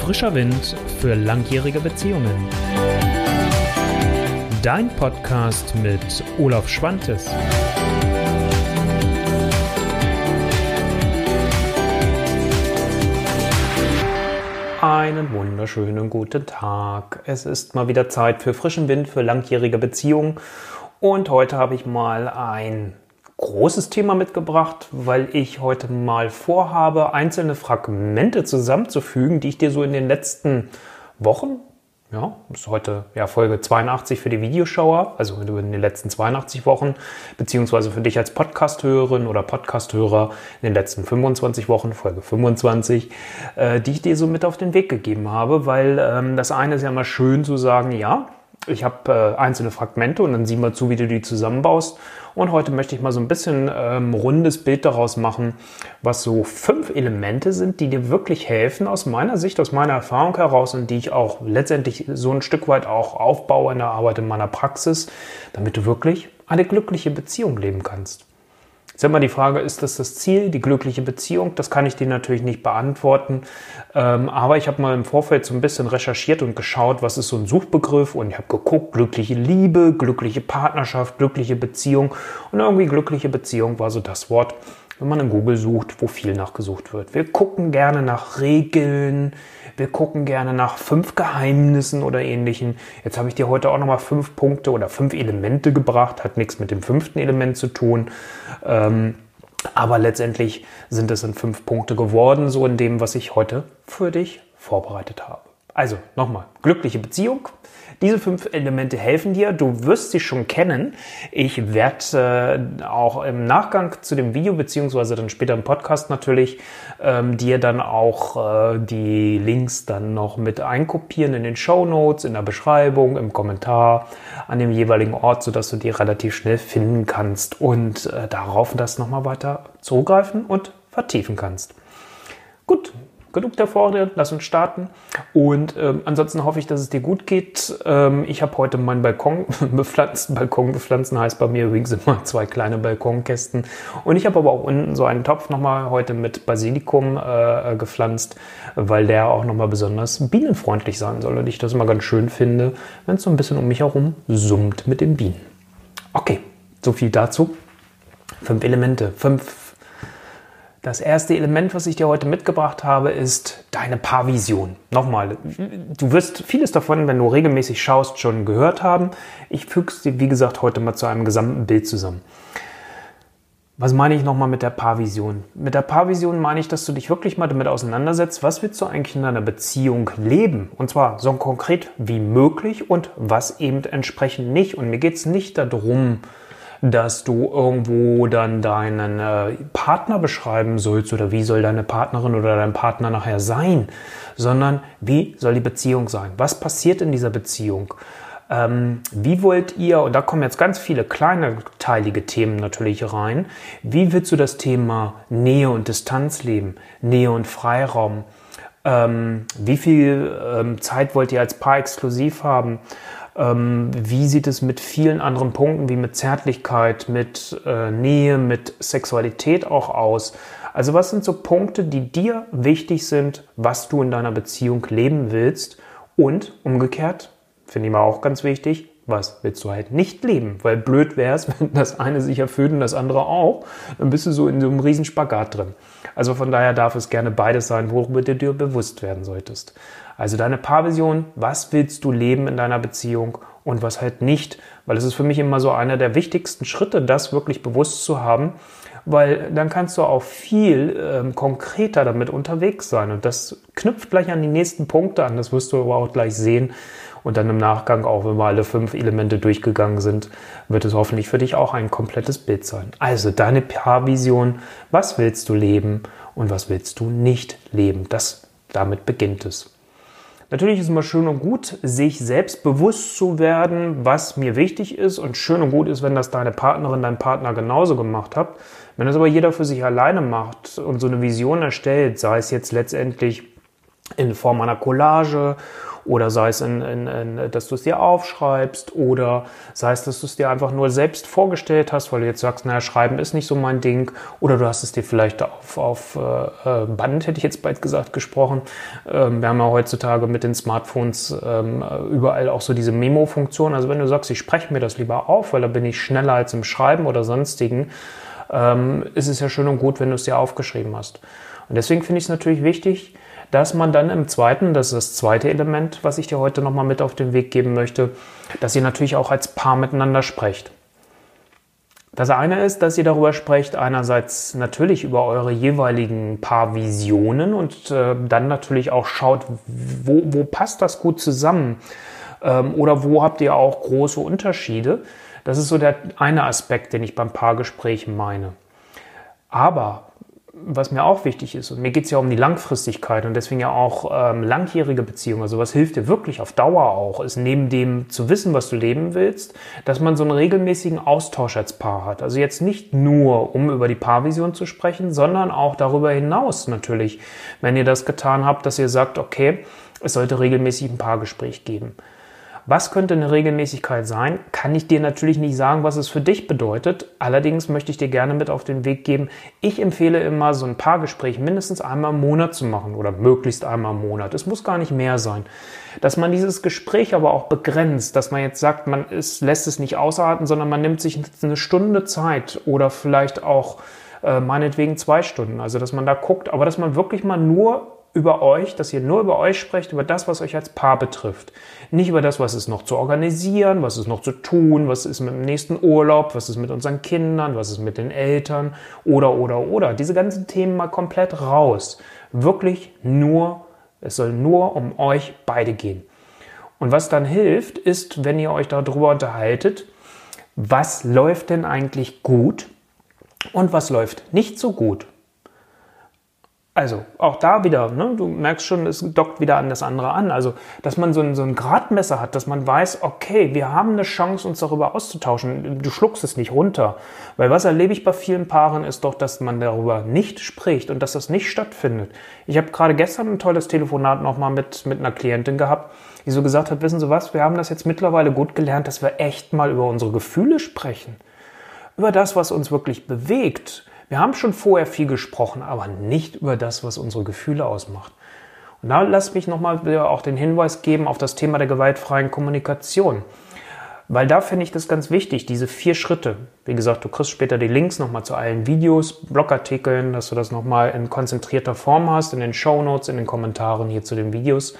Frischer Wind für langjährige Beziehungen. Dein Podcast mit Olaf Schwantes. Einen wunderschönen guten Tag. Es ist mal wieder Zeit für frischen Wind für langjährige Beziehungen. Und heute habe ich mal ein großes Thema mitgebracht, weil ich heute mal vorhabe, einzelne Fragmente zusammenzufügen, die ich dir so in den letzten Wochen, ja, ist heute ja Folge 82 für die Videoschauer, also in den letzten 82 Wochen, beziehungsweise für dich als Podcast-Hörerin oder Podcast-Hörer in den letzten 25 Wochen, Folge 25, äh, die ich dir so mit auf den Weg gegeben habe, weil ähm, das eine ist ja mal schön zu sagen, ja, ich habe äh, einzelne Fragmente und dann sieh mal zu, wie du die zusammenbaust. Und heute möchte ich mal so ein bisschen ähm, rundes Bild daraus machen, was so fünf Elemente sind, die dir wirklich helfen, aus meiner Sicht, aus meiner Erfahrung heraus und die ich auch letztendlich so ein Stück weit auch aufbaue in der Arbeit in meiner Praxis, damit du wirklich eine glückliche Beziehung leben kannst. Jetzt immer die Frage, ist das das Ziel, die glückliche Beziehung? Das kann ich dir natürlich nicht beantworten. Ähm, aber ich habe mal im Vorfeld so ein bisschen recherchiert und geschaut, was ist so ein Suchbegriff und ich habe geguckt, glückliche Liebe, glückliche Partnerschaft, glückliche Beziehung und irgendwie glückliche Beziehung war so das Wort, wenn man in Google sucht, wo viel nachgesucht wird. Wir gucken gerne nach Regeln, wir gucken gerne nach fünf Geheimnissen oder ähnlichen. Jetzt habe ich dir heute auch nochmal fünf Punkte oder fünf Elemente gebracht, hat nichts mit dem fünften Element zu tun. Ähm, aber letztendlich sind es dann fünf Punkte geworden, so in dem, was ich heute für dich vorbereitet habe. Also nochmal, glückliche Beziehung, diese fünf Elemente helfen dir. Du wirst sie schon kennen. Ich werde äh, auch im Nachgang zu dem Video, beziehungsweise dann später im Podcast natürlich, ähm, dir dann auch äh, die Links dann noch mit einkopieren in den Show Notes, in der Beschreibung, im Kommentar, an dem jeweiligen Ort, sodass du die relativ schnell finden kannst und äh, darauf das nochmal weiter zugreifen und vertiefen kannst. Gut, genug der Vorrede, lass uns starten. Und ähm, ansonsten hoffe ich, dass es dir gut geht. Ähm, ich habe heute meinen Balkon bepflanzt. Balkon bepflanzen heißt bei mir übrigens immer zwei kleine Balkonkästen. Und ich habe aber auch unten so einen Topf nochmal heute mit Basilikum äh, gepflanzt, weil der auch nochmal besonders bienenfreundlich sein soll. Und ich das immer ganz schön finde, wenn es so ein bisschen um mich herum summt mit den Bienen. Okay, so viel dazu. Fünf Elemente, fünf das erste Element, was ich dir heute mitgebracht habe, ist deine Paarvision. Nochmal, du wirst vieles davon, wenn du regelmäßig schaust, schon gehört haben. Ich füge es dir, wie gesagt, heute mal zu einem gesamten Bild zusammen. Was meine ich nochmal mit der Paarvision? Mit der Paarvision meine ich, dass du dich wirklich mal damit auseinandersetzt, was willst du eigentlich in deiner Beziehung leben? Und zwar so konkret wie möglich und was eben entsprechend nicht. Und mir geht es nicht darum, dass du irgendwo dann deinen äh, Partner beschreiben sollst oder wie soll deine Partnerin oder dein Partner nachher sein, sondern wie soll die Beziehung sein? Was passiert in dieser Beziehung? Ähm, wie wollt ihr, und da kommen jetzt ganz viele kleine teilige Themen natürlich rein, wie willst du das Thema Nähe und Distanz leben, Nähe und Freiraum? Ähm, wie viel ähm, Zeit wollt ihr als Paar exklusiv haben? Ähm, wie sieht es mit vielen anderen Punkten wie mit Zärtlichkeit, mit äh, Nähe, mit Sexualität auch aus? Also was sind so Punkte, die dir wichtig sind, was du in deiner Beziehung leben willst? Und umgekehrt, finde ich mal auch ganz wichtig, was willst du halt nicht leben? Weil blöd wäre es, wenn das eine sich erfüllt und das andere auch, dann bist du so in so einem riesen Spagat drin. Also von daher darf es gerne beides sein, worüber du dir bewusst werden solltest. Also deine Paarvision, was willst du leben in deiner Beziehung und was halt nicht, weil es ist für mich immer so einer der wichtigsten Schritte, das wirklich bewusst zu haben, weil dann kannst du auch viel ähm, konkreter damit unterwegs sein und das knüpft gleich an die nächsten Punkte an, das wirst du aber auch gleich sehen und dann im Nachgang, auch wenn wir alle fünf Elemente durchgegangen sind, wird es hoffentlich für dich auch ein komplettes Bild sein. Also deine Paarvision, was willst du leben und was willst du nicht leben, das damit beginnt es. Natürlich ist es immer schön und gut, sich selbst bewusst zu werden, was mir wichtig ist. Und schön und gut ist, wenn das deine Partnerin, dein Partner genauso gemacht hat. Wenn das aber jeder für sich alleine macht und so eine Vision erstellt, sei es jetzt letztendlich in Form einer Collage oder sei es, in, in, in, dass du es dir aufschreibst oder sei es, dass du es dir einfach nur selbst vorgestellt hast, weil du jetzt sagst, naja, Schreiben ist nicht so mein Ding oder du hast es dir vielleicht auf, auf äh, Band, hätte ich jetzt bald gesagt, gesprochen. Ähm, wir haben ja heutzutage mit den Smartphones ähm, überall auch so diese Memo-Funktion. Also wenn du sagst, ich spreche mir das lieber auf, weil da bin ich schneller als im Schreiben oder sonstigen, ähm, ist es ja schön und gut, wenn du es dir aufgeschrieben hast. Und deswegen finde ich es natürlich wichtig, dass man dann im zweiten, das ist das zweite Element, was ich dir heute nochmal mit auf den Weg geben möchte, dass ihr natürlich auch als Paar miteinander sprecht. Das eine ist, dass ihr darüber sprecht, einerseits natürlich über eure jeweiligen Paarvisionen und äh, dann natürlich auch schaut, wo, wo passt das gut zusammen ähm, oder wo habt ihr auch große Unterschiede. Das ist so der eine Aspekt, den ich beim Paargespräch meine. Aber was mir auch wichtig ist, und mir geht es ja um die Langfristigkeit und deswegen ja auch ähm, langjährige Beziehungen, also was hilft dir wirklich auf Dauer auch, ist neben dem zu wissen, was du leben willst, dass man so einen regelmäßigen Austausch als Paar hat. Also jetzt nicht nur, um über die Paarvision zu sprechen, sondern auch darüber hinaus natürlich, wenn ihr das getan habt, dass ihr sagt, okay, es sollte regelmäßig ein Paargespräch geben. Was könnte eine Regelmäßigkeit sein? Kann ich dir natürlich nicht sagen, was es für dich bedeutet. Allerdings möchte ich dir gerne mit auf den Weg geben. Ich empfehle immer, so ein Paargespräch mindestens einmal im Monat zu machen oder möglichst einmal im Monat. Es muss gar nicht mehr sein. Dass man dieses Gespräch aber auch begrenzt, dass man jetzt sagt, man ist, lässt es nicht ausarten, sondern man nimmt sich eine Stunde Zeit oder vielleicht auch äh, meinetwegen zwei Stunden. Also, dass man da guckt, aber dass man wirklich mal nur über euch, dass ihr nur über euch sprecht, über das, was euch als Paar betrifft. Nicht über das, was ist noch zu organisieren, was ist noch zu tun, was ist mit dem nächsten Urlaub, was ist mit unseren Kindern, was ist mit den Eltern oder, oder, oder. Diese ganzen Themen mal komplett raus. Wirklich nur, es soll nur um euch beide gehen. Und was dann hilft, ist, wenn ihr euch darüber unterhaltet, was läuft denn eigentlich gut und was läuft nicht so gut. Also auch da wieder, ne, du merkst schon, es dockt wieder an das andere an. Also, dass man so ein, so ein Gradmesser hat, dass man weiß, okay, wir haben eine Chance, uns darüber auszutauschen. Du schluckst es nicht runter. Weil was erlebe ich bei vielen Paaren ist doch, dass man darüber nicht spricht und dass das nicht stattfindet. Ich habe gerade gestern ein tolles Telefonat nochmal mit, mit einer Klientin gehabt, die so gesagt hat, wissen Sie was, wir haben das jetzt mittlerweile gut gelernt, dass wir echt mal über unsere Gefühle sprechen. Über das, was uns wirklich bewegt wir haben schon vorher viel gesprochen, aber nicht über das, was unsere Gefühle ausmacht. Und da lass mich nochmal auch den Hinweis geben auf das Thema der gewaltfreien Kommunikation. Weil da finde ich das ganz wichtig, diese vier Schritte. Wie gesagt, du kriegst später die Links nochmal zu allen Videos, Blogartikeln, dass du das nochmal in konzentrierter Form hast, in den Show Notes, in den Kommentaren hier zu den Videos.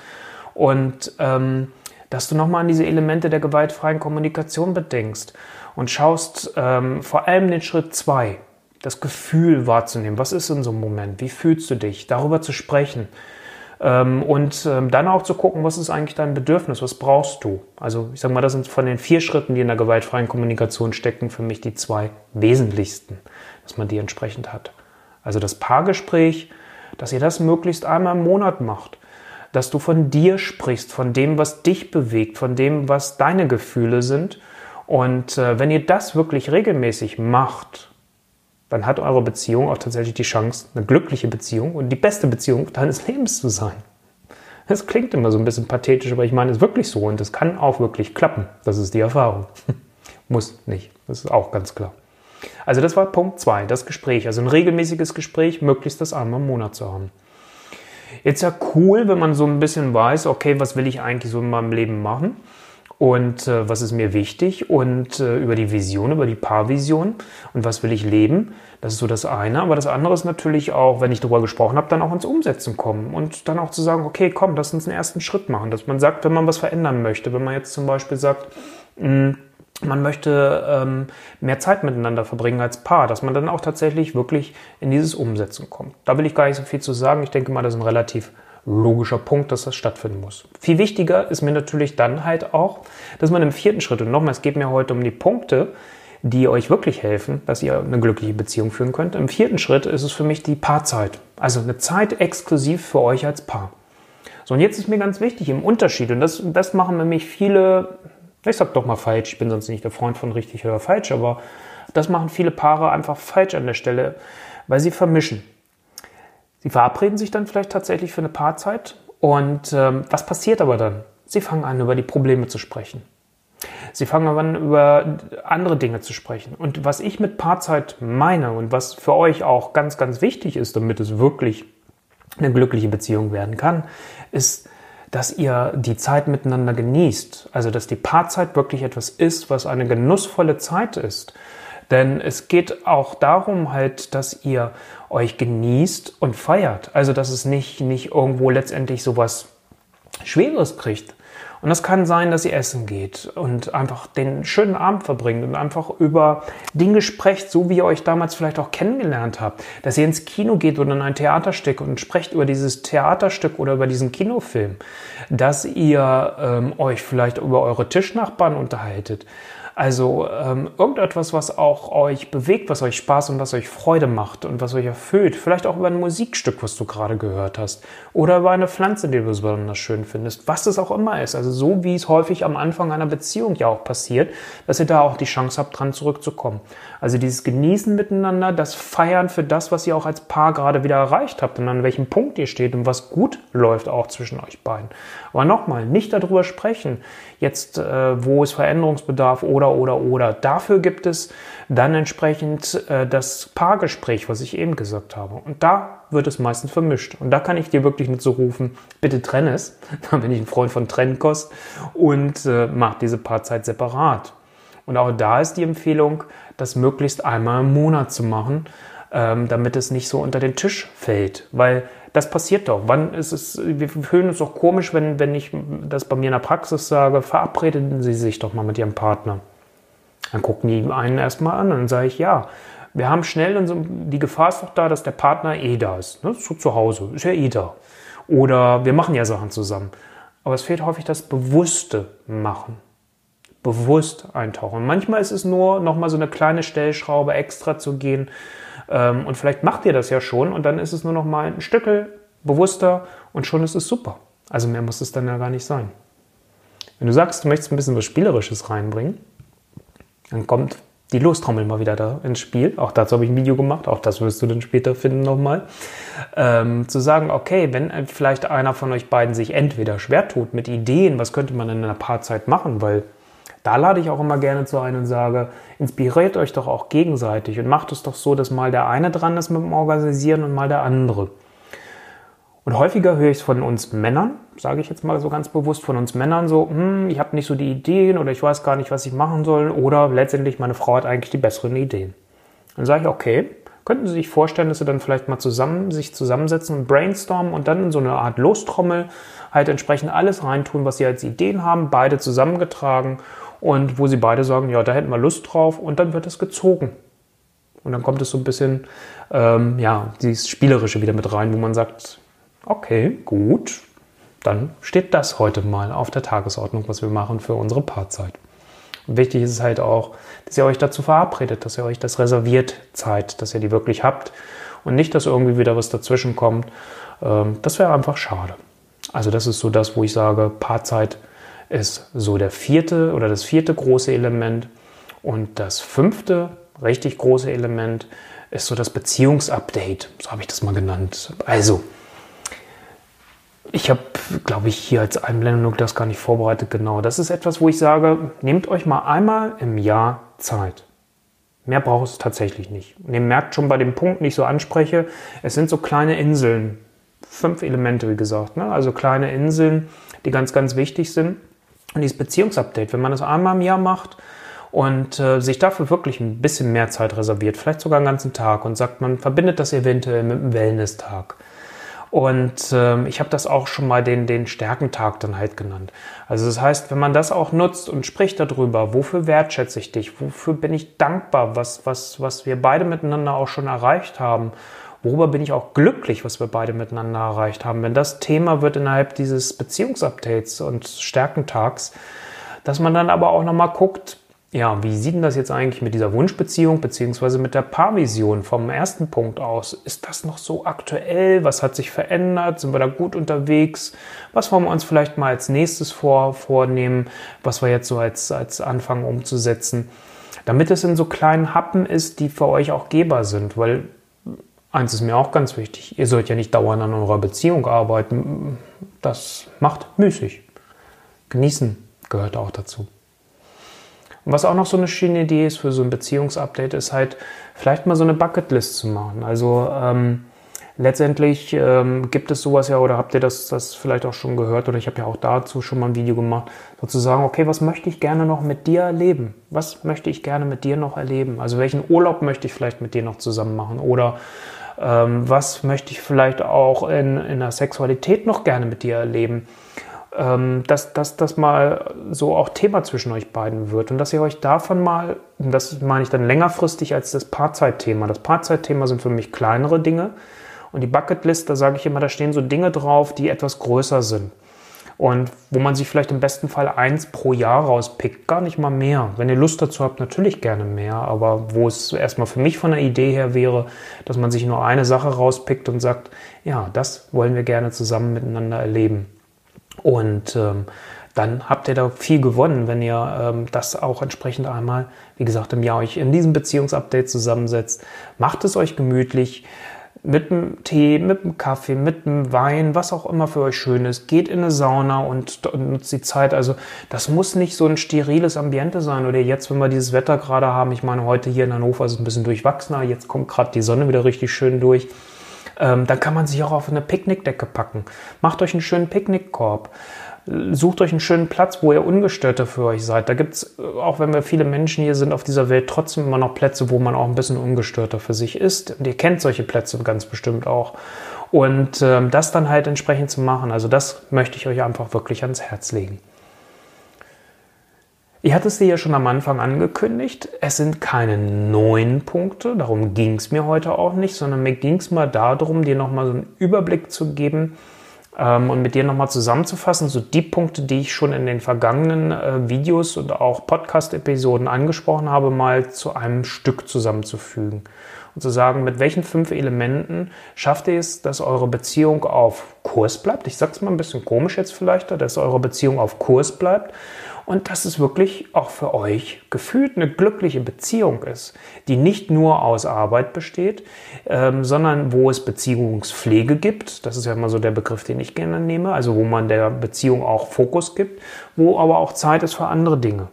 Und ähm, dass du nochmal an diese Elemente der gewaltfreien Kommunikation bedenkst und schaust ähm, vor allem den Schritt zwei das Gefühl wahrzunehmen. Was ist in so einem Moment? Wie fühlst du dich? Darüber zu sprechen. Ähm, und ähm, dann auch zu gucken, was ist eigentlich dein Bedürfnis? Was brauchst du? Also ich sage mal, das sind von den vier Schritten, die in der gewaltfreien Kommunikation stecken, für mich die zwei wesentlichsten, dass man die entsprechend hat. Also das Paargespräch, dass ihr das möglichst einmal im Monat macht. Dass du von dir sprichst, von dem, was dich bewegt, von dem, was deine Gefühle sind. Und äh, wenn ihr das wirklich regelmäßig macht, dann hat eure Beziehung auch tatsächlich die Chance, eine glückliche Beziehung und die beste Beziehung deines Lebens zu sein. Das klingt immer so ein bisschen pathetisch, aber ich meine es ist wirklich so und es kann auch wirklich klappen. Das ist die Erfahrung. Muss nicht. Das ist auch ganz klar. Also das war Punkt 2, das Gespräch. Also ein regelmäßiges Gespräch, möglichst das einmal im Monat zu haben. Jetzt ja cool, wenn man so ein bisschen weiß, okay, was will ich eigentlich so in meinem Leben machen? Und äh, was ist mir wichtig und äh, über die Vision, über die Paarvision und was will ich leben. Das ist so das eine. Aber das andere ist natürlich auch, wenn ich darüber gesprochen habe, dann auch ins Umsetzen kommen und dann auch zu sagen, okay, komm, lass uns einen ersten Schritt machen. Dass man sagt, wenn man was verändern möchte, wenn man jetzt zum Beispiel sagt, mh, hm, man möchte ähm, mehr Zeit miteinander verbringen als Paar, dass man dann auch tatsächlich wirklich in dieses Umsetzen kommt. Da will ich gar nicht so viel zu sagen. Ich denke mal, das ist ein relativ logischer Punkt, dass das stattfinden muss. Viel wichtiger ist mir natürlich dann halt auch, dass man im vierten Schritt, und nochmal, es geht mir heute um die Punkte, die euch wirklich helfen, dass ihr eine glückliche Beziehung führen könnt. Im vierten Schritt ist es für mich die Paarzeit. Also eine Zeit exklusiv für euch als Paar. So, und jetzt ist mir ganz wichtig im Unterschied, und das, das machen nämlich viele, ich sag doch mal falsch, ich bin sonst nicht der Freund von richtig oder falsch, aber das machen viele Paare einfach falsch an der Stelle, weil sie vermischen. Sie verabreden sich dann vielleicht tatsächlich für eine Paarzeit. Und ähm, was passiert aber dann? Sie fangen an, über die Probleme zu sprechen. Sie fangen an, über andere Dinge zu sprechen. Und was ich mit Paarzeit meine und was für euch auch ganz, ganz wichtig ist, damit es wirklich eine glückliche Beziehung werden kann, ist, dass ihr die Zeit miteinander genießt. Also, dass die Paarzeit wirklich etwas ist, was eine genussvolle Zeit ist. Denn es geht auch darum halt, dass ihr euch genießt und feiert. Also, dass es nicht, nicht irgendwo letztendlich sowas Schweres kriegt. Und das kann sein, dass ihr essen geht und einfach den schönen Abend verbringt und einfach über Dinge sprecht, so wie ihr euch damals vielleicht auch kennengelernt habt. Dass ihr ins Kino geht oder in ein Theaterstück und sprecht über dieses Theaterstück oder über diesen Kinofilm. Dass ihr ähm, euch vielleicht über eure Tischnachbarn unterhaltet. Also ähm, irgendetwas, was auch euch bewegt, was euch Spaß und was euch Freude macht und was euch erfüllt. Vielleicht auch über ein Musikstück, was du gerade gehört hast. Oder über eine Pflanze, die du besonders schön findest. Was es auch immer ist. Also so wie es häufig am Anfang einer Beziehung ja auch passiert, dass ihr da auch die Chance habt, dran zurückzukommen. Also dieses Genießen miteinander, das Feiern für das, was ihr auch als Paar gerade wieder erreicht habt und an welchem Punkt ihr steht und was gut läuft auch zwischen euch beiden. Aber nochmal, nicht darüber sprechen, jetzt äh, wo es Veränderungsbedarf oder oder, oder, Dafür gibt es dann entsprechend äh, das Paargespräch, was ich eben gesagt habe. Und da wird es meistens vermischt. Und da kann ich dir wirklich nicht so rufen, bitte trenn es. Da bin ich ein Freund von Trennkost und äh, mach diese Paarzeit separat. Und auch da ist die Empfehlung, das möglichst einmal im Monat zu machen, ähm, damit es nicht so unter den Tisch fällt. Weil das passiert doch. Wann ist es, wir fühlen uns doch komisch, wenn, wenn ich das bei mir in der Praxis sage, verabreden Sie sich doch mal mit Ihrem Partner. Dann gucken die einen erstmal an und dann sage ich, ja, wir haben schnell, dann so, die Gefahr ist doch da, dass der Partner eh da ist. Ne? So zu Hause, ist ja eh da. Oder wir machen ja Sachen zusammen. Aber es fehlt häufig das bewusste Machen. Bewusst eintauchen. Und manchmal ist es nur nochmal so eine kleine Stellschraube extra zu gehen. Ähm, und vielleicht macht ihr das ja schon und dann ist es nur nochmal ein Stückel bewusster und schon ist es super. Also mehr muss es dann ja gar nicht sein. Wenn du sagst, du möchtest ein bisschen was Spielerisches reinbringen, dann kommt die Lostrommel mal wieder da ins Spiel. Auch dazu habe ich ein Video gemacht, auch das wirst du dann später finden nochmal. Ähm, zu sagen, okay, wenn vielleicht einer von euch beiden sich entweder schwer tut mit Ideen, was könnte man in einer Paarzeit machen, weil da lade ich auch immer gerne zu ein und sage, inspiriert euch doch auch gegenseitig und macht es doch so, dass mal der eine dran ist mit dem Organisieren und mal der andere. Und häufiger höre ich es von uns Männern, sage ich jetzt mal so ganz bewusst, von uns Männern so, hm, ich habe nicht so die Ideen oder ich weiß gar nicht, was ich machen soll oder letztendlich meine Frau hat eigentlich die besseren Ideen. Dann sage ich, okay, könnten Sie sich vorstellen, dass Sie dann vielleicht mal zusammen sich zusammensetzen und brainstormen und dann in so eine Art Lostrommel halt entsprechend alles reintun, was Sie als Ideen haben, beide zusammengetragen und wo Sie beide sagen, ja, da hätten wir Lust drauf und dann wird es gezogen. Und dann kommt es so ein bisschen, ähm, ja, dieses Spielerische wieder mit rein, wo man sagt, okay, gut, dann steht das heute mal auf der Tagesordnung, was wir machen für unsere Paarzeit. Und wichtig ist es halt auch, dass ihr euch dazu verabredet, dass ihr euch das reserviert Zeit, dass ihr die wirklich habt und nicht, dass irgendwie wieder was dazwischen kommt. Ähm, das wäre einfach schade. Also das ist so das, wo ich sage, Paarzeit ist so der vierte oder das vierte große Element und das fünfte richtig große Element ist so das Beziehungsupdate. So habe ich das mal genannt. Also ich habe, glaube ich, hier als Einblendung das gar nicht vorbereitet. Genau, das ist etwas, wo ich sage, nehmt euch mal einmal im Jahr Zeit. Mehr braucht es tatsächlich nicht. Und ihr merkt schon bei dem Punkt, den ich so anspreche, es sind so kleine Inseln. Fünf Elemente, wie gesagt. Ne? Also kleine Inseln, die ganz, ganz wichtig sind. Und dieses Beziehungsupdate, wenn man das einmal im Jahr macht und äh, sich dafür wirklich ein bisschen mehr Zeit reserviert, vielleicht sogar einen ganzen Tag und sagt, man verbindet das eventuell mit einem Wellness-Tag und ähm, ich habe das auch schon mal den, den Stärkentag dann halt genannt. Also das heißt, wenn man das auch nutzt und spricht darüber, wofür wertschätze ich dich, wofür bin ich dankbar, was, was, was wir beide miteinander auch schon erreicht haben, worüber bin ich auch glücklich, was wir beide miteinander erreicht haben. Wenn das Thema wird innerhalb dieses Beziehungsupdates und Stärkentags, dass man dann aber auch nochmal guckt, ja, wie sieht denn das jetzt eigentlich mit dieser Wunschbeziehung beziehungsweise mit der Paarvision vom ersten Punkt aus? Ist das noch so aktuell? Was hat sich verändert? Sind wir da gut unterwegs? Was wollen wir uns vielleicht mal als nächstes vor, vornehmen, was wir jetzt so als, als Anfang umzusetzen? Damit es in so kleinen Happen ist, die für euch auch geber sind, weil eins ist mir auch ganz wichtig, ihr sollt ja nicht dauernd an eurer Beziehung arbeiten. Das macht müßig. Genießen gehört auch dazu. Und was auch noch so eine schöne Idee ist für so ein Beziehungsupdate, ist halt vielleicht mal so eine Bucketlist zu machen. Also ähm, letztendlich ähm, gibt es sowas ja, oder habt ihr das, das vielleicht auch schon gehört, oder ich habe ja auch dazu schon mal ein Video gemacht, sozusagen, okay, was möchte ich gerne noch mit dir erleben? Was möchte ich gerne mit dir noch erleben? Also welchen Urlaub möchte ich vielleicht mit dir noch zusammen machen? Oder ähm, was möchte ich vielleicht auch in, in der Sexualität noch gerne mit dir erleben? ähm, dass, dass das mal so auch Thema zwischen euch beiden wird und dass ihr euch davon mal, das meine ich dann längerfristig als das Paarzeitthema. Das Paarzeitthema sind für mich kleinere Dinge und die Bucketlist, da sage ich immer, da stehen so Dinge drauf, die etwas größer sind. Und wo man sich vielleicht im besten Fall eins pro Jahr rauspickt, gar nicht mal mehr. Wenn ihr Lust dazu habt, natürlich gerne mehr, aber wo es erstmal für mich von der Idee her wäre, dass man sich nur eine Sache rauspickt und sagt, ja, das wollen wir gerne zusammen miteinander erleben. Und ähm, dann habt ihr da viel gewonnen, wenn ihr ähm, das auch entsprechend einmal, wie gesagt, im Jahr euch in diesem Beziehungsupdate zusammensetzt. Macht es euch gemütlich mit dem Tee, mit dem Kaffee, mit dem Wein, was auch immer für euch schön ist. Geht in eine Sauna und, nutzt die Zeit. Also das muss nicht so ein steriles Ambiente sein. Oder jetzt, wenn wir dieses Wetter gerade haben, ich meine, heute hier in Hannover ist es ein bisschen durchwachsener. Jetzt kommt gerade die Sonne wieder richtig schön durch. Ähm, dann kann man sich auch auf eine Picknickdecke packen. Macht euch einen schönen Picknickkorb. Sucht euch einen schönen Platz, wo ihr ungestörter für euch seid. Da gibt es, äh, auch wenn wir viele Menschen hier sind auf dieser Welt, trotzdem immer noch Plätze, wo man auch ein bisschen ungestörter für sich ist. Und ihr kennt solche Plätze ganz bestimmt auch. Und ähm, das dann halt entsprechend zu machen, also das möchte ich euch einfach wirklich ans Herz legen. Ich hatte es dir ja schon am Anfang angekündigt. Es sind keine neuen Punkte, darum ging es mir heute auch nicht, sondern mir ging es mal darum, dir nochmal so einen Überblick zu geben ähm, und mit dir nochmal zusammenzufassen, so die Punkte, die ich schon in den vergangenen äh, Videos und auch Podcast-Episoden angesprochen habe, mal zu einem Stück zusammenzufügen. Und zu sagen, mit welchen fünf Elementen schafft ihr es, dass eure Beziehung auf Kurs bleibt. Ich sag's mal ein bisschen komisch jetzt vielleicht, dass eure Beziehung auf Kurs bleibt und dass es wirklich auch für euch gefühlt eine glückliche Beziehung ist, die nicht nur aus Arbeit besteht, ähm, sondern wo es Beziehungspflege gibt. Das ist ja immer so der Begriff, den ich gerne nehme, also wo man der Beziehung auch Fokus gibt, wo aber auch Zeit ist für andere Dinge.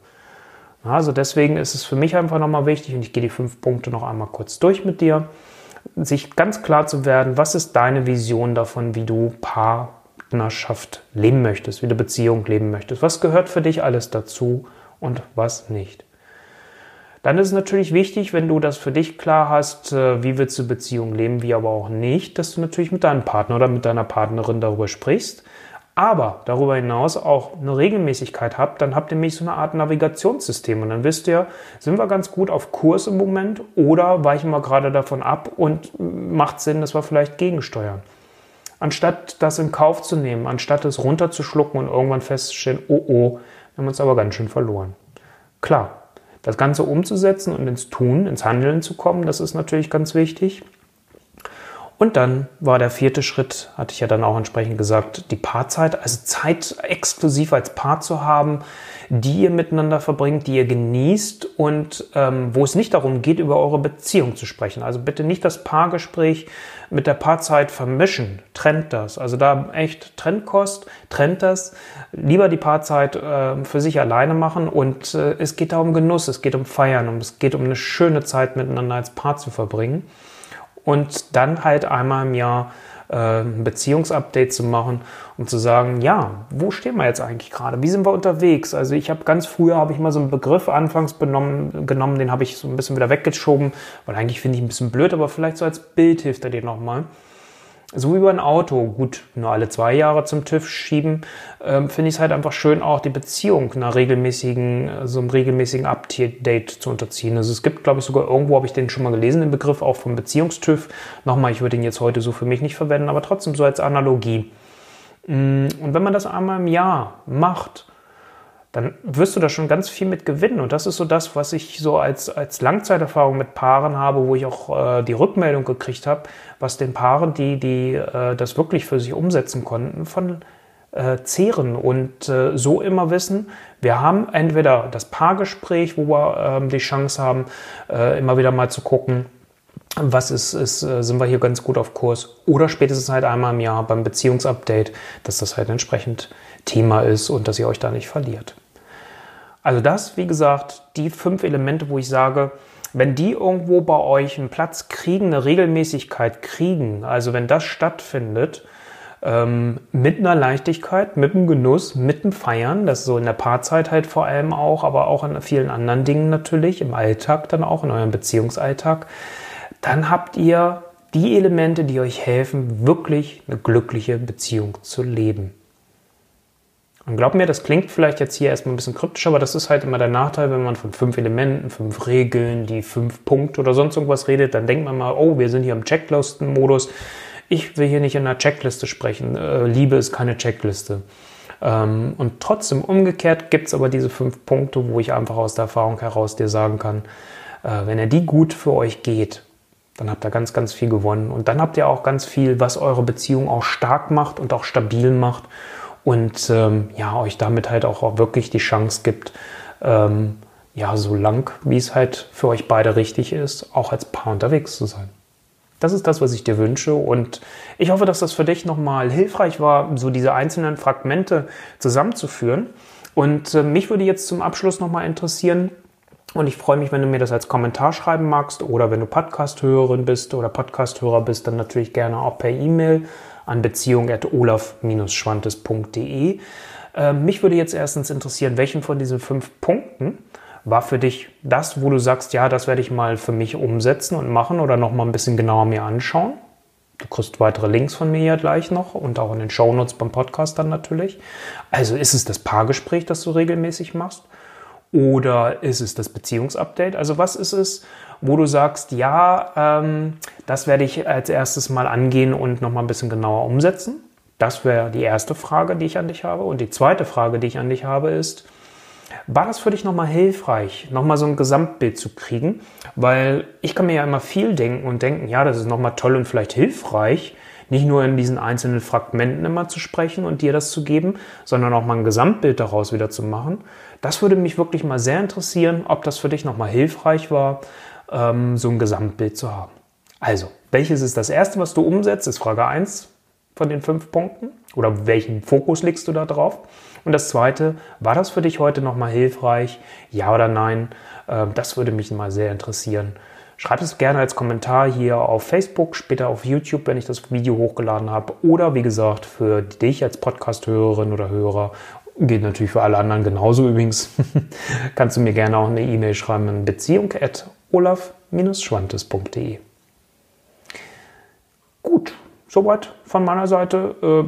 Also deswegen ist es für mich einfach nochmal wichtig, und ich gehe die fünf Punkte noch einmal kurz durch mit dir, sich ganz klar zu werden, was ist deine Vision davon, wie du Partnerschaft leben möchtest, wie du Beziehung leben möchtest. Was gehört für dich alles dazu und was nicht? Dann ist es natürlich wichtig, wenn du das für dich klar hast, äh, wie willst du Beziehung leben, wie aber auch nicht, dass du natürlich mit deinem Partner oder mit deiner Partnerin darüber sprichst, aber darüber hinaus auch eine Regelmäßigkeit habt, dann habt ihr nämlich so eine Art Navigationssystem und dann wisst ihr, sind wir ganz gut auf Kurs im Moment oder weichen wir gerade davon ab und macht Sinn, dass wir vielleicht gegensteuern anstatt das in Kauf zu nehmen, anstatt es runterzuschlucken und irgendwann festzustellen, oh oh, wir haben uns aber ganz schön verloren. Klar, das Ganze umzusetzen und ins Tun, ins Handeln zu kommen, das ist natürlich ganz wichtig. Und dann war der vierte Schritt, hatte ich ja dann auch entsprechend gesagt, die Paarzeit, also Zeit exklusiv als Paar zu haben, die ihr miteinander verbringt, die ihr genießt und ähm, wo es nicht darum geht, über eure Beziehung zu sprechen. Also bitte nicht das Paargespräch mit der Paarzeit vermischen. Trennt das. Also da echt Trennkost, trennt das. Lieber die Paarzeit äh, für sich alleine machen und äh, es geht da um Genuss, es geht um Feiern und es geht um eine schöne Zeit miteinander als Paar zu verbringen und dann halt einmal im Jahr äh, ein Beziehungsupdate zu machen, um zu sagen, ja, wo stehen wir jetzt eigentlich gerade? Wie sind wir unterwegs? Also ich habe ganz früher habe ich mal so einen Begriff anfangs benommen, genommen, den habe ich so ein bisschen wieder weggeschoben, weil eigentlich finde ich ein bisschen blöd, aber vielleicht so als Bild hilft er dir nochmal so wie beim Auto, gut, nur alle zwei Jahre zum TÜV schieben, ähm, finde ich es halt einfach schön, auch die Beziehung einer regelmäßigen, so einem regelmäßigen Update zu unterziehen. Also es gibt, glaube ich, sogar irgendwo habe ich den schon mal gelesen, den Begriff auch vom Beziehungstüv. Nochmal, ich würde ihn jetzt heute so für mich nicht verwenden, aber trotzdem so als Analogie. Mm, und wenn man das einmal im Jahr macht, dann wirst du da schon ganz viel mit gewinnen. Und das ist so das, was ich so als, als Langzeiterfahrung mit Paaren habe, wo ich auch äh, die Rückmeldung gekriegt habe, was den Paaren, die, die äh, das wirklich für sich umsetzen konnten, von äh, zehren und äh, so immer wissen, wir haben entweder das Paargespräch, wo wir ähm, die Chance haben, äh, immer wieder mal zu gucken, was ist, ist, äh, sind wir hier ganz gut auf Kurs oder spätestens halt einmal im Jahr beim Beziehungsupdate, dass das halt entsprechend Thema ist und dass ihr euch da nicht verliert. Also das, wie gesagt, die fünf Elemente, wo ich sage, wenn die irgendwo bei euch einen Platz kriegen, eine Regelmäßigkeit kriegen, also wenn das stattfindet, ähm, mit einer Leichtigkeit, mit einem Genuss, mit dem Feiern, das so in der Paarzeit halt vor allem auch, aber auch in vielen anderen Dingen natürlich, im Alltag dann auch, in eurem Beziehungsalltag, dann habt ihr die Elemente, die euch helfen, wirklich eine glückliche Beziehung zu leben. Und glaub mir, das klingt vielleicht jetzt hier erstmal ein bisschen kryptisch, aber das ist halt immer der Nachteil, wenn man von fünf Elementen, fünf Regeln, die fünf Punkte oder sonst irgendwas redet, dann denkt man mal, oh, wir sind hier im Checklisten-Modus. Ich will hier nicht in einer Checkliste sprechen. Äh, Liebe ist keine Checkliste. Ähm, und trotzdem umgekehrt gibt es aber diese fünf Punkte, wo ich einfach aus der Erfahrung heraus dir sagen kann, äh, wenn er die gut für euch geht, dann habt ihr ganz, ganz viel gewonnen. Und dann habt ihr auch ganz viel, was eure Beziehung auch stark macht und auch stabil macht und ähm, ja, euch damit halt auch wirklich die Chance gibt, ähm, ja, so lang, wie es halt für euch beide richtig ist, auch als Paar unterwegs zu sein. Das ist das, was ich dir wünsche und ich hoffe, dass das für dich nochmal hilfreich war, so diese einzelnen Fragmente zusammenzuführen. Und äh, mich würde jetzt zum Abschluss nochmal interessieren, und ich freue mich, wenn du mir das als Kommentar schreiben magst oder wenn du Podcast-Hörerin bist oder Podcast-Hörer bist, dann natürlich gerne auch per E-Mail an beziehung.olaf-schwantes.de. Äh, mich würde jetzt erstens interessieren, welchen von diesen fünf Punkten war für dich das, wo du sagst, ja, das werde ich mal für mich umsetzen und machen oder noch mal ein bisschen genauer mir anschauen. Du kriegst weitere Links von mir ja gleich noch und auch in den Shownotes beim Podcast dann natürlich. Also ist es das Paargespräch, das du regelmäßig machst? Oder ist es das Beziehungsupdate? Also was ist es, wo du sagst, ja, ähm, das werde ich als erstes mal angehen und nochmal ein bisschen genauer umsetzen. Das wäre die erste Frage, die ich an dich habe. Und die zweite Frage, die ich an dich habe, ist, war das für dich nochmal hilfreich, nochmal so ein Gesamtbild zu kriegen? Weil ich kann mir ja immer viel denken und denken, ja, das ist nochmal toll und vielleicht hilfreich, nicht nur in diesen einzelnen Fragmenten immer zu sprechen und dir das zu geben, sondern auch mal ein Gesamtbild daraus wieder zu machen. Das würde mich wirklich mal sehr interessieren, ob das für dich nochmal hilfreich war, ähm, so ein Gesamtbild zu haben. Also, welches ist das erste, was du umsetzt? Ist Frage 1 von den fünf Punkten. Oder welchen Fokus legst du da drauf? Und das zweite, war das für dich heute nochmal hilfreich? Ja oder nein? Ähm, das würde mich mal sehr interessieren. Schreib es gerne als Kommentar hier auf Facebook, später auf YouTube, wenn ich das Video hochgeladen habe. Oder wie gesagt, für dich als Podcast-Hörerin oder Hörer Geht natürlich für alle anderen genauso übrigens. Kannst du mir gerne auch eine E-Mail schreiben an beziehung.olaf-schwantes.de. Gut, soweit von meiner Seite. Äh,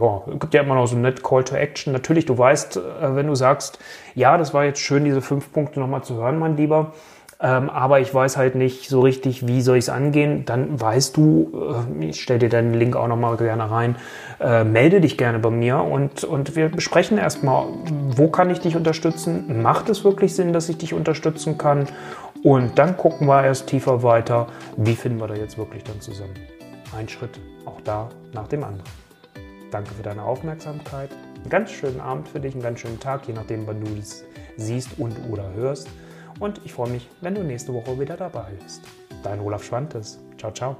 ja, gibt ja immer noch so ein net Call to Action. Natürlich, du weißt, äh, wenn du sagst, ja, das war jetzt schön, diese fünf Punkte nochmal zu hören, mein Lieber, ähm, aber ich weiß halt nicht so richtig, wie soll ich es angehen, dann weißt du, äh, ich stelle dir deinen Link auch nochmal gerne rein, äh, melde dich gerne bei mir und, und wir besprechen erstmal, wo kann ich dich unterstützen, macht es wirklich Sinn, dass ich dich unterstützen kann und dann gucken wir erst tiefer weiter, wie finden wir da jetzt wirklich dann zusammen. Ein Schritt auch da nach dem anderen. Danke für deine Aufmerksamkeit. Einen ganz schönen Abend für dich, einen ganz schönen Tag, je nachdem, wann du es siehst und oder hörst und ich freue mich, wenn du nächste Woche wieder dabei bist. Dein Olaf Schwantes. Ciao, ciao.